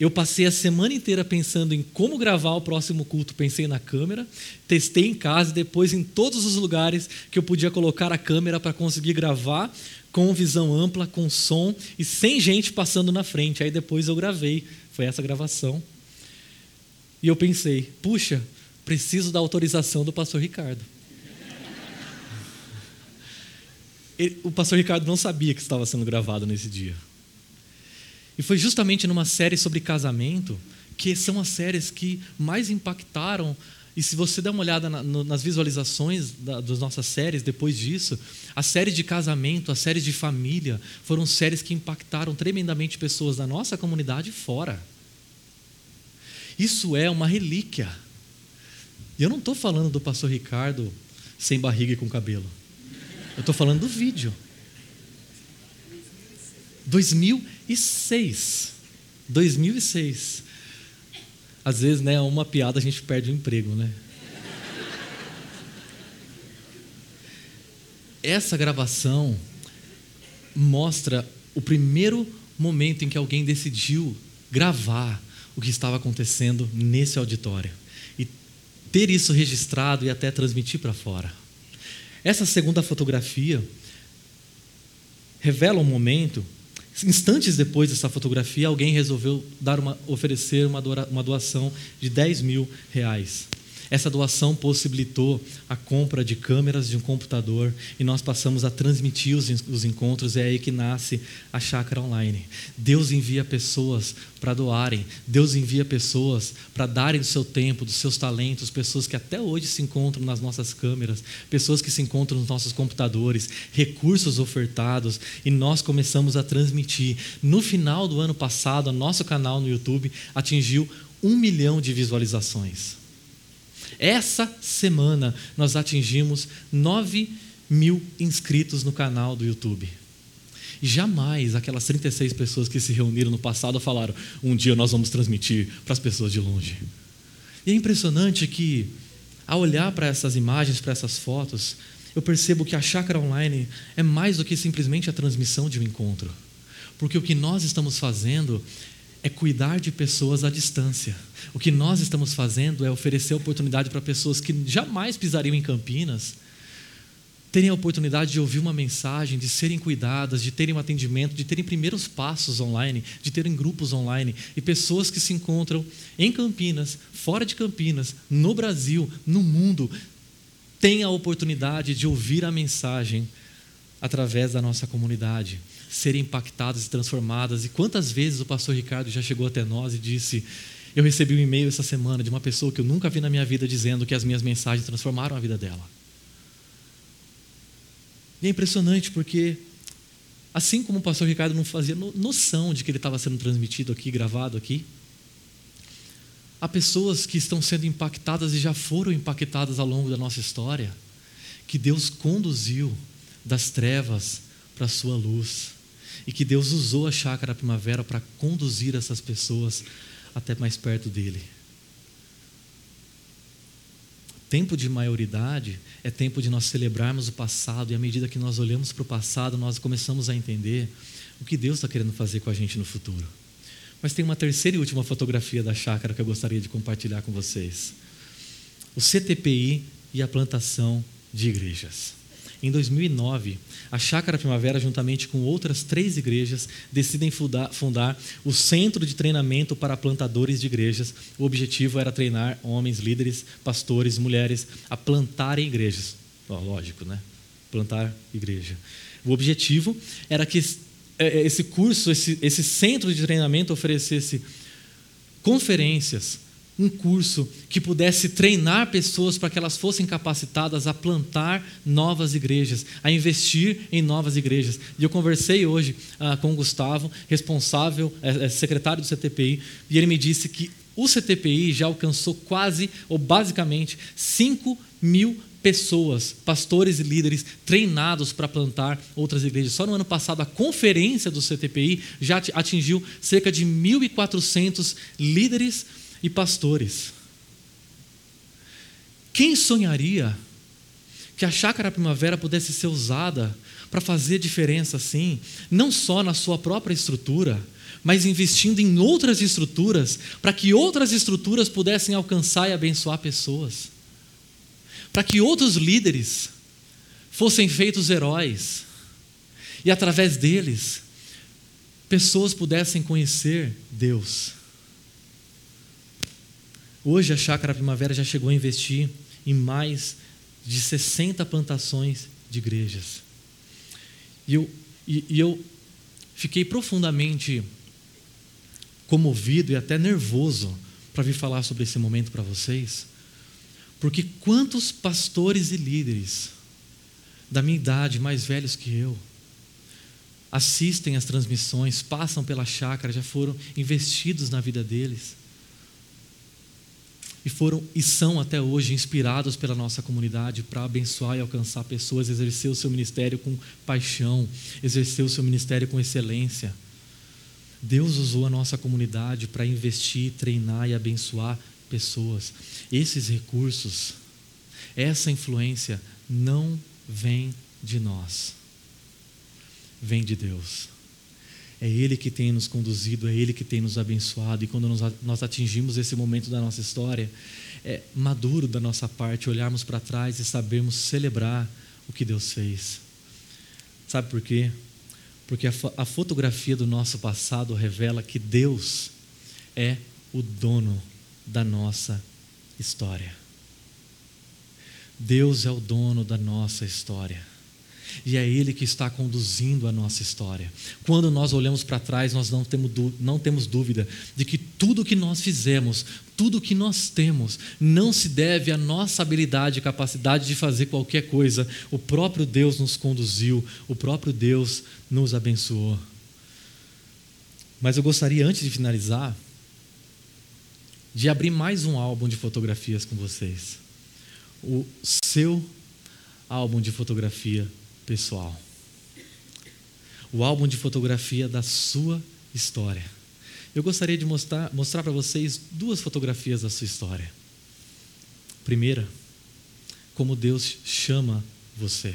Eu passei a semana inteira pensando em como gravar o próximo culto. Pensei na câmera, testei em casa, depois em todos os lugares que eu podia colocar a câmera para conseguir gravar com visão ampla, com som e sem gente passando na frente. Aí depois eu gravei, foi essa gravação. E eu pensei, puxa, preciso da autorização do pastor Ricardo. Ele, o pastor Ricardo não sabia que estava sendo gravado nesse dia. E foi justamente numa série sobre casamento que são as séries que mais impactaram. E se você der uma olhada na, no, nas visualizações da, das nossas séries depois disso, a série de casamento, as séries de família, foram séries que impactaram tremendamente pessoas da nossa comunidade fora. Isso é uma relíquia. E eu não estou falando do pastor Ricardo sem barriga e com cabelo. Eu estou falando do vídeo. 2006. 2006. Às vezes, né, uma piada a gente perde o emprego, né? Essa gravação mostra o primeiro momento em que alguém decidiu gravar o que estava acontecendo nesse auditório e ter isso registrado e até transmitir para fora. Essa segunda fotografia revela um momento Instantes depois dessa fotografia, alguém resolveu dar uma, oferecer uma, doação de 10 mil reais. Essa doação possibilitou a compra de câmeras de um computador e nós passamos a transmitir os, os encontros. É aí que nasce a chácara online. Deus envia pessoas para doarem, Deus envia pessoas para darem do seu tempo, dos seus talentos, pessoas que até hoje se encontram nas nossas câmeras, pessoas que se encontram nos nossos computadores, recursos ofertados e nós começamos a transmitir. No final do ano passado, nosso canal no YouTube atingiu um milhão de visualizações. Essa semana nós atingimos 9 mil inscritos no canal do YouTube. Jamais aquelas 36 pessoas que se reuniram no passado falaram: um dia nós vamos transmitir para as pessoas de longe. E é impressionante que, ao olhar para essas imagens, para essas fotos, eu percebo que a chácara online é mais do que simplesmente a transmissão de um encontro. Porque o que nós estamos fazendo é cuidar de pessoas à distância. O que nós estamos fazendo é oferecer oportunidade para pessoas que jamais pisariam em Campinas terem a oportunidade de ouvir uma mensagem, de serem cuidadas, de terem um atendimento, de terem primeiros passos online, de terem grupos online e pessoas que se encontram em Campinas, fora de Campinas, no Brasil, no mundo, têm a oportunidade de ouvir a mensagem através da nossa comunidade serem impactadas e transformadas. E quantas vezes o pastor Ricardo já chegou até nós e disse: Eu recebi um e-mail essa semana de uma pessoa que eu nunca vi na minha vida dizendo que as minhas mensagens transformaram a vida dela. E é impressionante porque, assim como o pastor Ricardo não fazia noção de que ele estava sendo transmitido aqui, gravado aqui, há pessoas que estão sendo impactadas e já foram impactadas ao longo da nossa história, que Deus conduziu das trevas para a sua luz e que Deus usou a chácara primavera para conduzir essas pessoas até mais perto dele. Tempo de maioridade é tempo de nós celebrarmos o passado, e à medida que nós olhamos para o passado, nós começamos a entender o que Deus está querendo fazer com a gente no futuro. Mas tem uma terceira e última fotografia da chácara que eu gostaria de compartilhar com vocês: o CTPI e a plantação de igrejas. Em 2009, a Chácara Primavera, juntamente com outras três igrejas, decidem fundar, o Centro de Treinamento para Plantadores de Igrejas. O objetivo era treinar homens, líderes, pastores, mulheres a plantarem igrejas. Oh, lógico, né? Plantar igreja. O objetivo era que é, é, esse curso, esse, esse centro de treinamento oferecesse conferências, um curso que pudesse treinar pessoas para que elas fossem capacitadas a plantar novas igrejas, a investir em novas igrejas. E eu conversei hoje ah, com o Gustavo, responsável, é, é, secretário do CTPI, e ele me disse que o CTPI já alcançou quase, ou basicamente, 5 mil pessoas, pastores e líderes treinados para plantar outras igrejas. Só no ano passado, a conferência do CTPI já atingiu cerca de 1.400 líderes e pastores. Quem sonharia que a chácara primavera pudesse ser usada para fazer diferença assim, não só na sua própria estrutura, mas investindo em outras estruturas, para que outras estruturas pudessem alcançar e abençoar pessoas, para que outros líderes fossem feitos heróis, e através deles, pessoas pudessem conhecer Deus. Hoje a Chácara Primavera já chegou a investir em mais de 60 plantações de igrejas. E eu, e, e eu fiquei profundamente comovido e até nervoso para vir falar sobre esse momento para vocês, porque quantos pastores e líderes da minha idade, mais velhos que eu, assistem às transmissões, passam pela chácara, já foram investidos na vida deles e foram e são até hoje inspirados pela nossa comunidade para abençoar e alcançar pessoas, exercer o seu ministério com paixão, exercer o seu ministério com excelência. Deus usou a nossa comunidade para investir, treinar e abençoar pessoas. Esses recursos, essa influência não vem de nós, vem de Deus. É Ele que tem nos conduzido, é Ele que tem nos abençoado. E quando nós atingimos esse momento da nossa história, é maduro da nossa parte olharmos para trás e sabermos celebrar o que Deus fez. Sabe por quê? Porque a, a fotografia do nosso passado revela que Deus é o dono da nossa história. Deus é o dono da nossa história. E é Ele que está conduzindo a nossa história. Quando nós olhamos para trás, nós não temos, não temos dúvida de que tudo que nós fizemos, tudo que nós temos, não se deve à nossa habilidade e capacidade de fazer qualquer coisa. O próprio Deus nos conduziu, o próprio Deus nos abençoou. Mas eu gostaria, antes de finalizar, de abrir mais um álbum de fotografias com vocês. O seu álbum de fotografia pessoal. O álbum de fotografia da sua história. Eu gostaria de mostrar, mostrar para vocês duas fotografias da sua história. Primeira, como Deus chama você.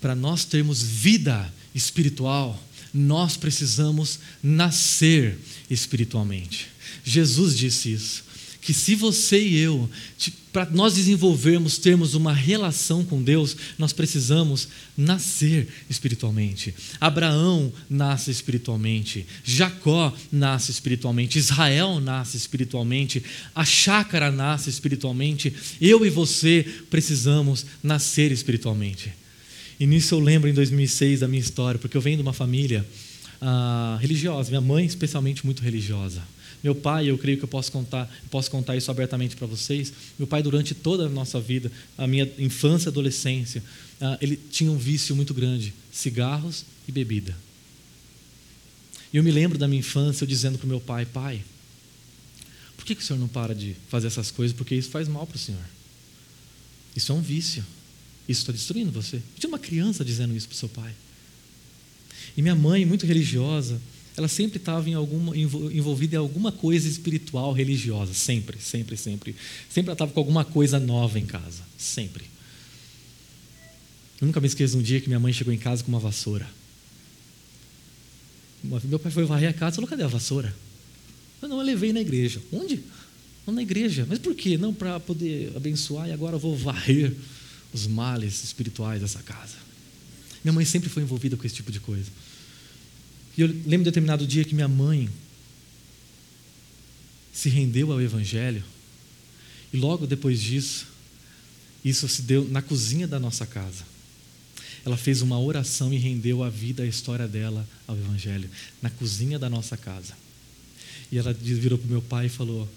Para nós termos vida espiritual, nós precisamos nascer espiritualmente. Jesus disse isso que se você e eu, para nós desenvolvermos, termos uma relação com Deus, nós precisamos nascer espiritualmente. Abraão nasce espiritualmente, Jacó nasce espiritualmente, Israel nasce espiritualmente, a chácara nasce espiritualmente, eu e você precisamos nascer espiritualmente. E nisso eu lembro em 2006 da minha história, porque eu venho de uma família ah, religiosa, minha mãe especialmente muito religiosa. Meu pai, eu creio que eu posso contar, posso contar isso abertamente para vocês. Meu pai, durante toda a nossa vida, a minha infância e adolescência, ah, ele tinha um vício muito grande: cigarros e bebida. E eu me lembro da minha infância eu dizendo para o meu pai: Pai, por que, que o senhor não para de fazer essas coisas? Porque isso faz mal para o senhor. Isso é um vício. Isso está destruindo você. Tinha uma criança dizendo isso para o seu pai. E minha mãe, muito religiosa, ela sempre estava em alguma, envolvida em alguma coisa espiritual, religiosa, sempre, sempre, sempre. Sempre ela estava com alguma coisa nova em casa, sempre. Eu nunca me esqueço de um dia que minha mãe chegou em casa com uma vassoura. Meu pai foi varrer a casa e falou: cadê a vassoura? Eu não, eu levei na igreja. Onde? Não na igreja. Mas por quê? Não para poder abençoar e agora eu vou varrer os males espirituais dessa casa. Minha mãe sempre foi envolvida com esse tipo de coisa. E eu lembro de determinado dia que minha mãe se rendeu ao Evangelho, e logo depois disso, isso se deu na cozinha da nossa casa. Ela fez uma oração e rendeu a vida, a história dela ao Evangelho, na cozinha da nossa casa. E ela virou para o meu pai e falou: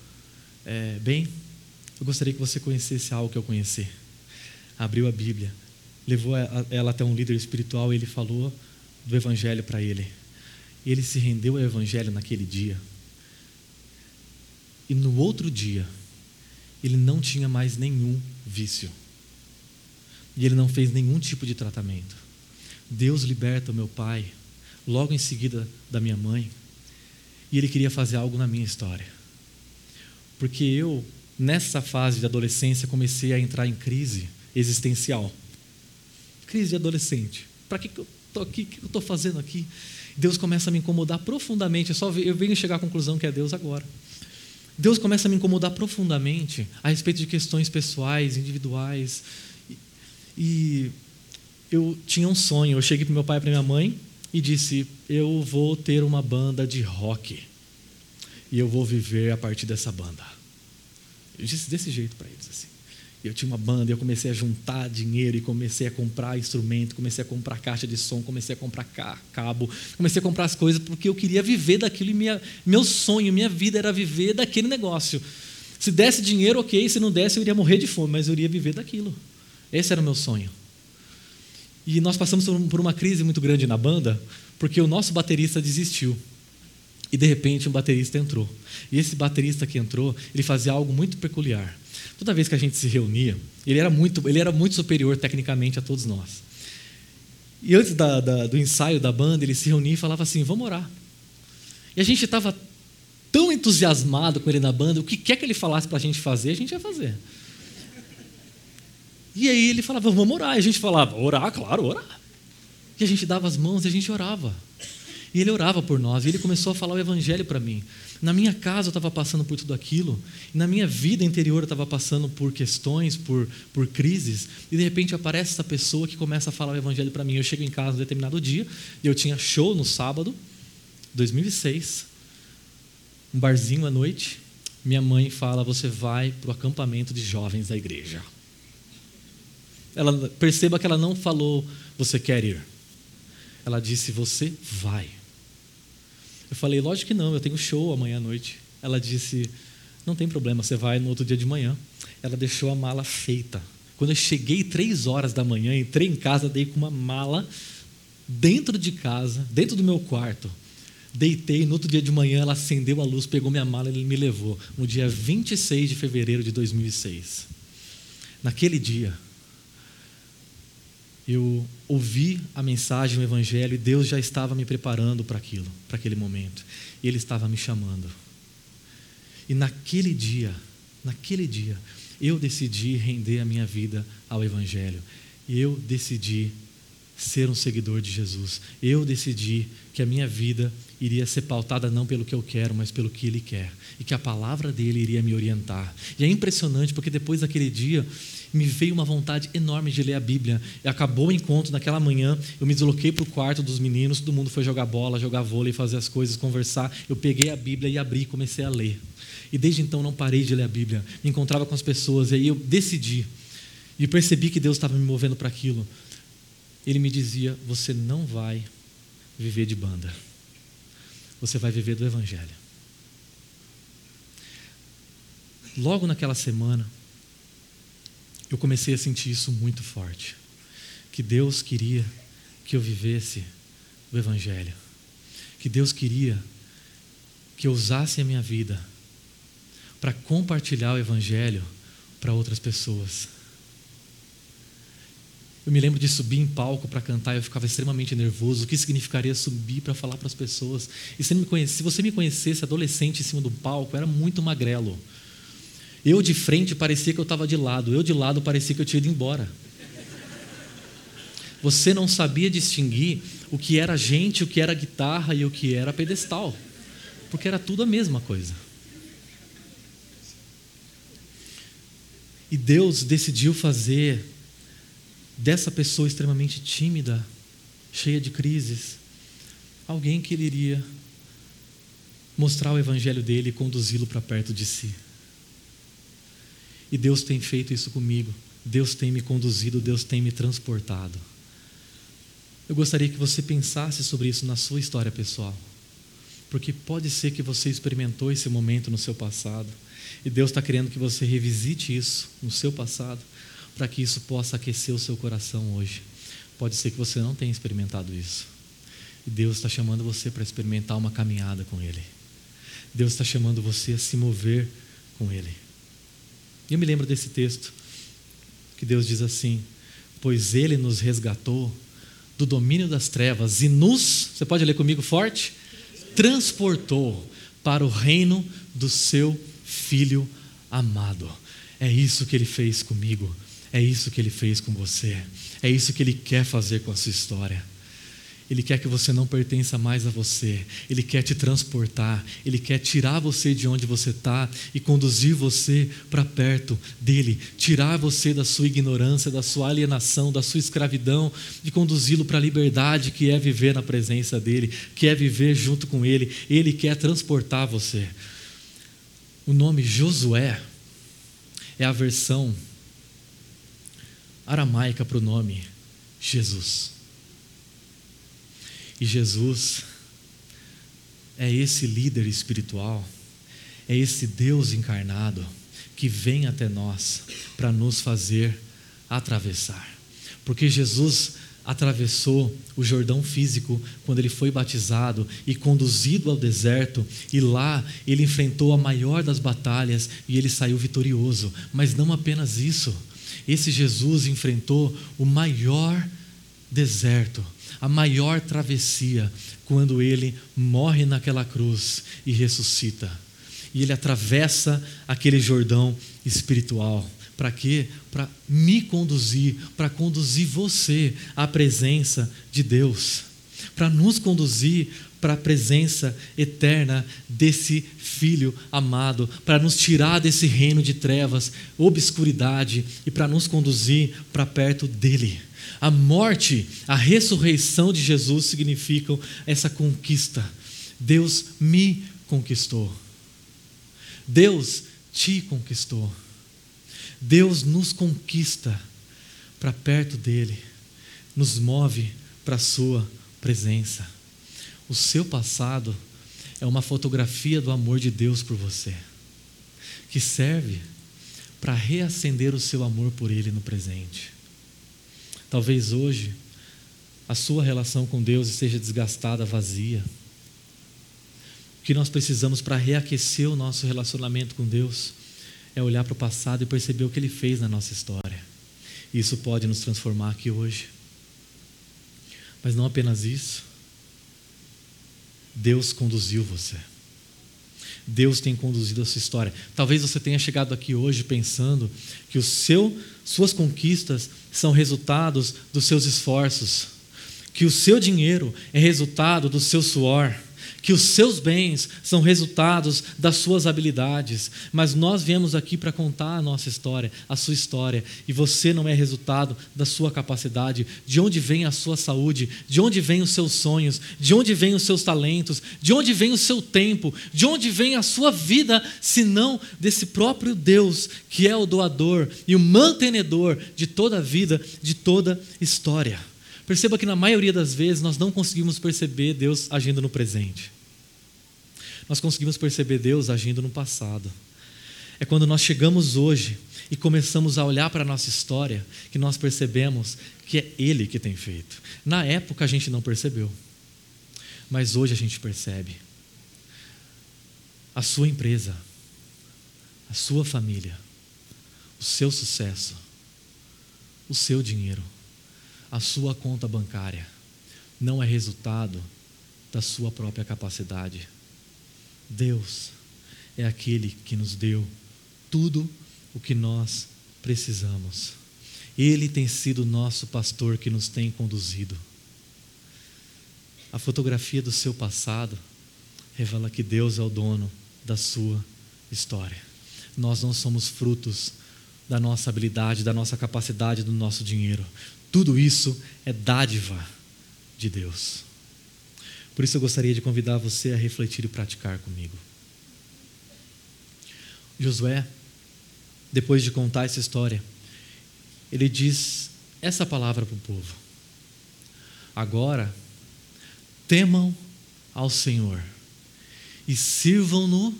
é, Bem, eu gostaria que você conhecesse algo que eu conheci. Abriu a Bíblia, levou ela até um líder espiritual e ele falou do Evangelho para ele. E ele se rendeu ao Evangelho naquele dia. E no outro dia, ele não tinha mais nenhum vício. E ele não fez nenhum tipo de tratamento. Deus liberta o meu pai, logo em seguida da minha mãe, e ele queria fazer algo na minha história. Porque eu, nessa fase de adolescência, comecei a entrar em crise existencial. Crise de adolescente. Para que, que eu estou aqui? O que eu estou fazendo aqui? Deus começa a me incomodar profundamente. Eu, só, eu venho chegar à conclusão que é Deus agora. Deus começa a me incomodar profundamente a respeito de questões pessoais, individuais. E, e eu tinha um sonho. Eu cheguei para meu pai e para minha mãe e disse: Eu vou ter uma banda de rock. E eu vou viver a partir dessa banda. Eu disse desse jeito para eles assim. Eu tinha uma banda, eu comecei a juntar dinheiro e comecei a comprar instrumento, comecei a comprar caixa de som, comecei a comprar cabo, comecei a comprar as coisas porque eu queria viver daquilo e minha, meu sonho, minha vida era viver daquele negócio. Se desse dinheiro, ok, se não desse, eu iria morrer de fome, mas eu iria viver daquilo. Esse era o meu sonho. E nós passamos por uma crise muito grande na banda, porque o nosso baterista desistiu. E de repente um baterista entrou. E esse baterista que entrou, ele fazia algo muito peculiar toda vez que a gente se reunia, ele era muito, ele era muito superior tecnicamente a todos nós. E antes da, da, do ensaio da banda, ele se reunia e falava assim: vamos orar. E a gente estava tão entusiasmado com ele na banda, o que quer que ele falasse para a gente fazer, a gente ia fazer. E aí ele falava: vamos orar. E a gente falava: orar, claro, orar. E a gente dava as mãos e a gente orava. E ele orava por nós, e ele começou a falar o evangelho para mim. Na minha casa eu estava passando por tudo aquilo, e na minha vida interior eu estava passando por questões, por, por crises, e de repente aparece essa pessoa que começa a falar o evangelho para mim. Eu chego em casa um determinado dia, e eu tinha show no sábado, 2006, um barzinho à noite. Minha mãe fala: Você vai para o acampamento de jovens da igreja. Ela perceba que ela não falou: Você quer ir. Ela disse: Você vai. Eu falei, lógico que não, eu tenho show amanhã à noite. Ela disse, não tem problema, você vai no outro dia de manhã. Ela deixou a mala feita. Quando eu cheguei três horas da manhã, entrei em casa, dei com uma mala dentro de casa, dentro do meu quarto. Deitei, no outro dia de manhã ela acendeu a luz, pegou minha mala e me levou. No dia 26 de fevereiro de 2006. Naquele dia, eu ouvi a mensagem, o evangelho, e Deus já estava me preparando para aquilo, para aquele momento. Ele estava me chamando. E naquele dia, naquele dia, eu decidi render a minha vida ao evangelho. Eu decidi ser um seguidor de Jesus. Eu decidi que a minha vida iria ser pautada não pelo que eu quero, mas pelo que Ele quer. E que a palavra dele iria me orientar. E é impressionante porque depois daquele dia me veio uma vontade enorme de ler a Bíblia. E acabou o encontro naquela manhã, eu me desloquei para o quarto dos meninos, todo mundo foi jogar bola, jogar vôlei, fazer as coisas, conversar. Eu peguei a Bíblia e abri e comecei a ler. E desde então não parei de ler a Bíblia. Me encontrava com as pessoas e aí eu decidi. E percebi que Deus estava me movendo para aquilo. Ele me dizia: Você não vai viver de banda. Você vai viver do Evangelho. Logo naquela semana, eu comecei a sentir isso muito forte. Que Deus queria que eu vivesse o Evangelho. Que Deus queria que eu usasse a minha vida para compartilhar o Evangelho para outras pessoas. Eu me lembro de subir em palco para cantar, eu ficava extremamente nervoso. O que significaria subir para falar para as pessoas? E se, me conhece, se você me conhecesse adolescente em cima do palco, era muito magrelo. Eu de frente parecia que eu estava de lado, eu de lado parecia que eu tinha ido embora. Você não sabia distinguir o que era gente, o que era guitarra e o que era pedestal, porque era tudo a mesma coisa. E Deus decidiu fazer dessa pessoa extremamente tímida, cheia de crises, alguém que ele iria mostrar o evangelho dele e conduzi-lo para perto de si. E Deus tem feito isso comigo. Deus tem me conduzido, Deus tem me transportado. Eu gostaria que você pensasse sobre isso na sua história pessoal. Porque pode ser que você experimentou esse momento no seu passado. E Deus está querendo que você revisite isso no seu passado para que isso possa aquecer o seu coração hoje. Pode ser que você não tenha experimentado isso. E Deus está chamando você para experimentar uma caminhada com Ele. Deus está chamando você a se mover com Ele. Eu me lembro desse texto que Deus diz assim: Pois Ele nos resgatou do domínio das trevas e nos, você pode ler comigo forte? Transportou para o reino do seu Filho amado. É isso que Ele fez comigo. É isso que ele fez com você. É isso que ele quer fazer com a sua história. Ele quer que você não pertença mais a você. Ele quer te transportar. Ele quer tirar você de onde você está e conduzir você para perto dele. Tirar você da sua ignorância, da sua alienação, da sua escravidão e conduzi-lo para a liberdade que é viver na presença dele, que é viver junto com ele. Ele quer transportar você. O nome Josué é a versão aramaica para o nome Jesus. E Jesus é esse líder espiritual, é esse Deus encarnado que vem até nós para nos fazer atravessar. Porque Jesus atravessou o Jordão físico quando ele foi batizado e conduzido ao deserto, e lá ele enfrentou a maior das batalhas e ele saiu vitorioso. Mas não apenas isso, esse Jesus enfrentou o maior deserto, a maior travessia, quando ele morre naquela cruz e ressuscita. E ele atravessa aquele Jordão espiritual. Para quê? Para me conduzir, para conduzir você à presença de Deus, para nos conduzir para a presença eterna desse Filho amado, para nos tirar desse reino de trevas, obscuridade e para nos conduzir para perto dele. A morte, a ressurreição de Jesus significam essa conquista. Deus me conquistou. Deus te conquistou. Deus nos conquista para perto dele, nos move para a sua presença. O seu passado é uma fotografia do amor de Deus por você, que serve para reacender o seu amor por Ele no presente. Talvez hoje a sua relação com Deus esteja desgastada, vazia. O que nós precisamos para reaquecer o nosso relacionamento com Deus é olhar para o passado e perceber o que Ele fez na nossa história. Isso pode nos transformar aqui hoje. Mas não apenas isso. Deus conduziu você. Deus tem conduzido a sua história. Talvez você tenha chegado aqui hoje pensando que o seu, suas conquistas são resultados dos seus esforços, que o seu dinheiro é resultado do seu suor que os seus bens são resultados das suas habilidades, mas nós viemos aqui para contar a nossa história, a sua história, e você não é resultado da sua capacidade, de onde vem a sua saúde, de onde vem os seus sonhos, de onde vem os seus talentos, de onde vem o seu tempo, de onde vem a sua vida, senão desse próprio Deus que é o doador e o mantenedor de toda a vida, de toda história. Perceba que na maioria das vezes nós não conseguimos perceber Deus agindo no presente. Nós conseguimos perceber Deus agindo no passado. É quando nós chegamos hoje e começamos a olhar para a nossa história que nós percebemos que é Ele que tem feito. Na época a gente não percebeu, mas hoje a gente percebe. A sua empresa, a sua família, o seu sucesso, o seu dinheiro a sua conta bancária, não é resultado da sua própria capacidade. Deus é aquele que nos deu tudo o que nós precisamos. Ele tem sido nosso pastor que nos tem conduzido. A fotografia do seu passado revela que Deus é o dono da sua história. Nós não somos frutos da nossa habilidade, da nossa capacidade, do nosso dinheiro. Tudo isso é dádiva de Deus. Por isso eu gostaria de convidar você a refletir e praticar comigo. Josué, depois de contar essa história, ele diz essa palavra para o povo: Agora, temam ao Senhor e sirvam-no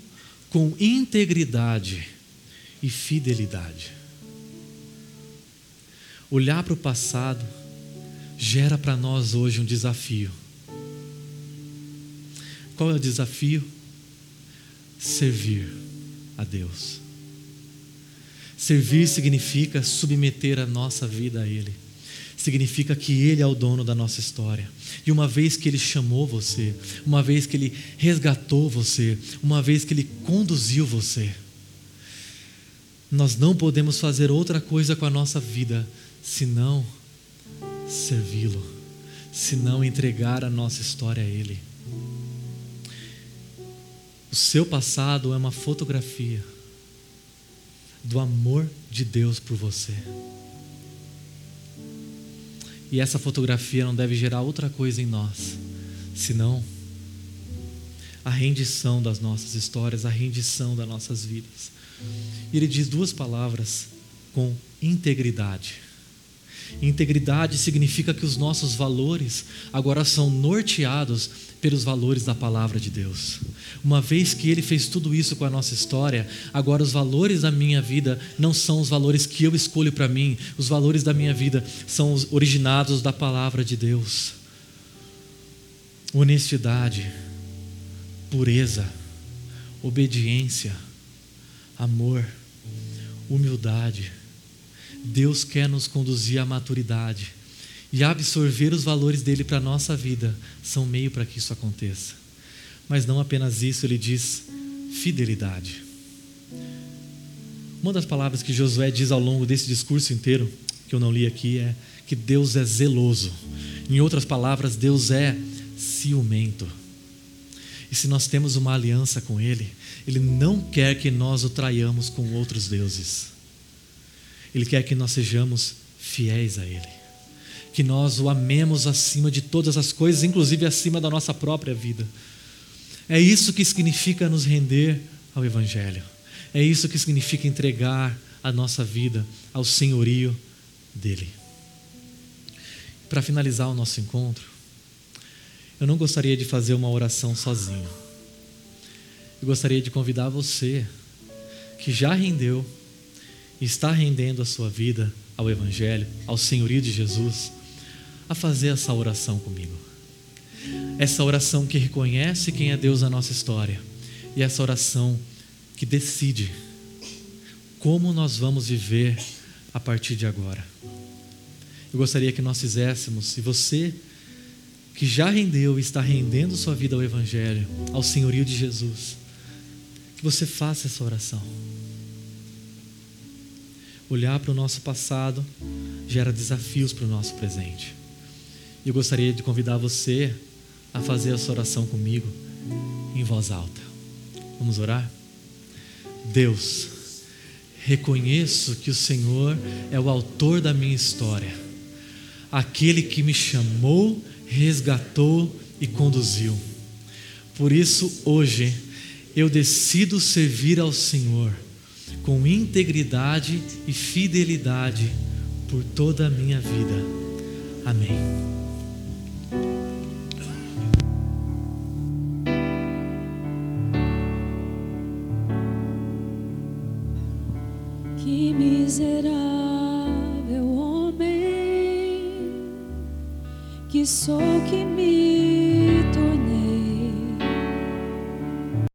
com integridade e fidelidade. Olhar para o passado gera para nós hoje um desafio. Qual é o desafio? Servir a Deus. Servir significa submeter a nossa vida a Ele. Significa que Ele é o dono da nossa história. E uma vez que Ele chamou você, uma vez que Ele resgatou você, uma vez que Ele conduziu você, nós não podemos fazer outra coisa com a nossa vida senão servi-lo, senão entregar a nossa história a Ele. O seu passado é uma fotografia do amor de Deus por você. E essa fotografia não deve gerar outra coisa em nós, senão a rendição das nossas histórias, a rendição das nossas vidas. E ele diz duas palavras com integridade. Integridade significa que os nossos valores agora são norteados pelos valores da palavra de Deus. Uma vez que Ele fez tudo isso com a nossa história, agora os valores da minha vida não são os valores que eu escolho para mim, os valores da minha vida são os originados da palavra de Deus. Honestidade, pureza, obediência, amor, humildade. Deus quer nos conduzir à maturidade e absorver os valores dele para a nossa vida são meio para que isso aconteça. Mas não apenas isso, ele diz fidelidade. Uma das palavras que Josué diz ao longo desse discurso inteiro, que eu não li aqui, é que Deus é zeloso. Em outras palavras, Deus é ciumento. E se nós temos uma aliança com Ele, Ele não quer que nós o traiamos com outros deuses. Ele quer que nós sejamos fiéis a Ele que nós o amemos acima de todas as coisas, inclusive acima da nossa própria vida. É isso que significa nos render ao Evangelho. É isso que significa entregar a nossa vida ao senhorio dele. Para finalizar o nosso encontro, eu não gostaria de fazer uma oração sozinho. Eu gostaria de convidar você que já rendeu e está rendendo a sua vida ao Evangelho, ao senhorio de Jesus a fazer essa oração comigo. Essa oração que reconhece quem é Deus na nossa história e essa oração que decide como nós vamos viver a partir de agora. Eu gostaria que nós fizéssemos, se você que já rendeu e está rendendo sua vida ao Evangelho, ao senhorio de Jesus, que você faça essa oração. Olhar para o nosso passado gera desafios para o nosso presente. E eu gostaria de convidar você a fazer essa oração comigo em voz alta. Vamos orar? Deus, reconheço que o Senhor é o autor da minha história, aquele que me chamou, resgatou e conduziu. Por isso, hoje, eu decido servir ao Senhor com integridade e fidelidade por toda a minha vida. Amém. Sou que me